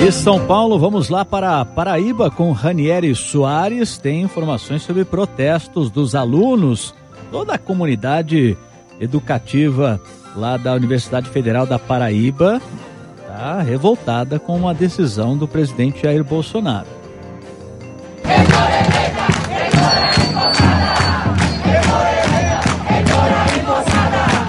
De São Paulo, vamos lá para Paraíba com Ranieri Soares. Tem informações sobre protestos dos alunos, toda a comunidade educativa lá da Universidade Federal da Paraíba está revoltada com a decisão do presidente Jair Bolsonaro.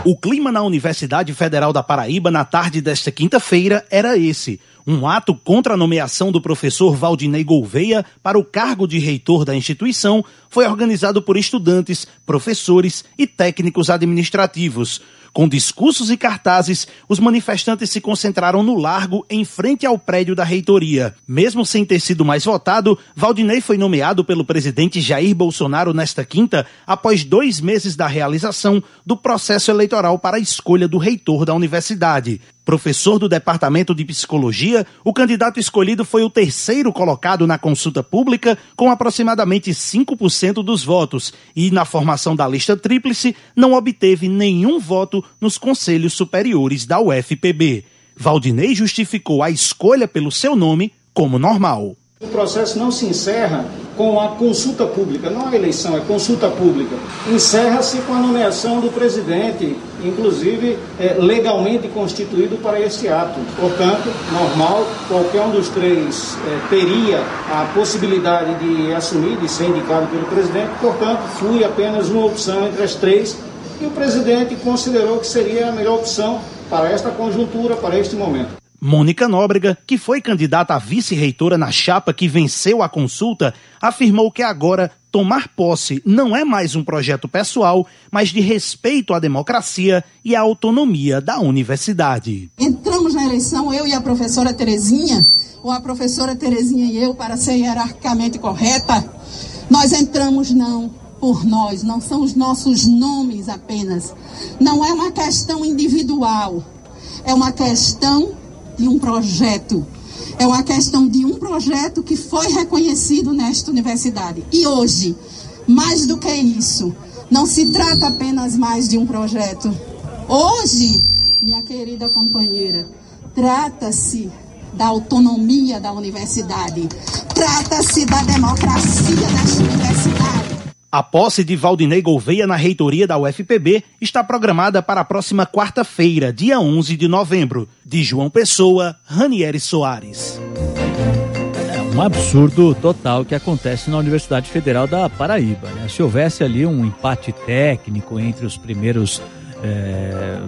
O clima na Universidade Federal da Paraíba na tarde desta quinta-feira era esse. Um ato contra a nomeação do professor Valdinei Gouveia para o cargo de reitor da instituição foi organizado por estudantes, professores e técnicos administrativos. Com discursos e cartazes, os manifestantes se concentraram no largo em frente ao prédio da reitoria. Mesmo sem ter sido mais votado, Valdinei foi nomeado pelo presidente Jair Bolsonaro nesta quinta, após dois meses da realização do processo eleitoral para a escolha do reitor da universidade. Professor do Departamento de Psicologia, o candidato escolhido foi o terceiro colocado na consulta pública, com aproximadamente 5% dos votos, e na formação da lista tríplice não obteve nenhum voto nos conselhos superiores da UFPB. Valdinei justificou a escolha pelo seu nome como normal. O processo não se encerra com a consulta pública, não a eleição, é consulta pública. Encerra-se com a nomeação do presidente, inclusive é, legalmente constituído para esse ato. Portanto, normal, qualquer um dos três é, teria a possibilidade de assumir, de ser indicado pelo presidente. Portanto, fui apenas uma opção entre as três e o presidente considerou que seria a melhor opção para esta conjuntura, para este momento. Mônica Nóbrega, que foi candidata a vice-reitora na chapa que venceu a consulta, afirmou que agora tomar posse não é mais um projeto pessoal, mas de respeito à democracia e à autonomia da universidade. Entramos na eleição, eu e a professora Terezinha, ou a professora Terezinha e eu, para ser hierarquicamente correta, nós entramos não por nós, não são os nossos nomes apenas. Não é uma questão individual, é uma questão de um projeto. É uma questão de um projeto que foi reconhecido nesta universidade. E hoje, mais do que isso, não se trata apenas mais de um projeto. Hoje, minha querida companheira, trata-se da autonomia da universidade, trata-se da democracia desta universidade. A posse de Valdinei Gouveia na reitoria da UFPB está programada para a próxima quarta-feira, dia 11 de novembro. De João Pessoa, Ranieri Soares. É um absurdo total que acontece na Universidade Federal da Paraíba. Né? Se houvesse ali um empate técnico entre os primeiros é,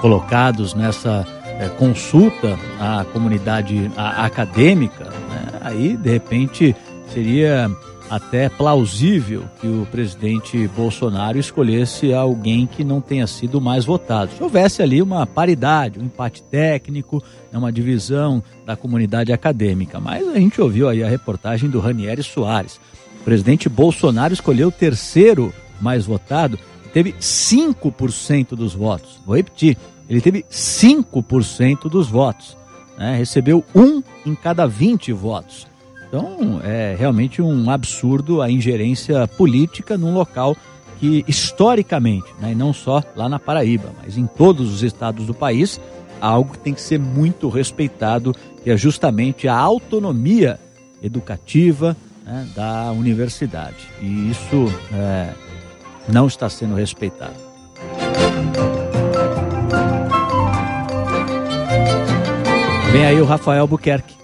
colocados nessa é, consulta à comunidade acadêmica, né? aí de repente seria até plausível que o presidente Bolsonaro escolhesse alguém que não tenha sido mais votado. Se houvesse ali uma paridade, um empate técnico, né, uma divisão da comunidade acadêmica. Mas a gente ouviu aí a reportagem do Ranieri Soares. O presidente Bolsonaro escolheu o terceiro mais votado, teve 5% dos votos. Vou repetir, ele teve 5% dos votos. Né? Recebeu um em cada 20 votos. Então, é realmente um absurdo a ingerência política num local que, historicamente, né, e não só lá na Paraíba, mas em todos os estados do país, algo que tem que ser muito respeitado, que é justamente a autonomia educativa né, da universidade. E isso é, não está sendo respeitado. Vem aí o Rafael Buquerque.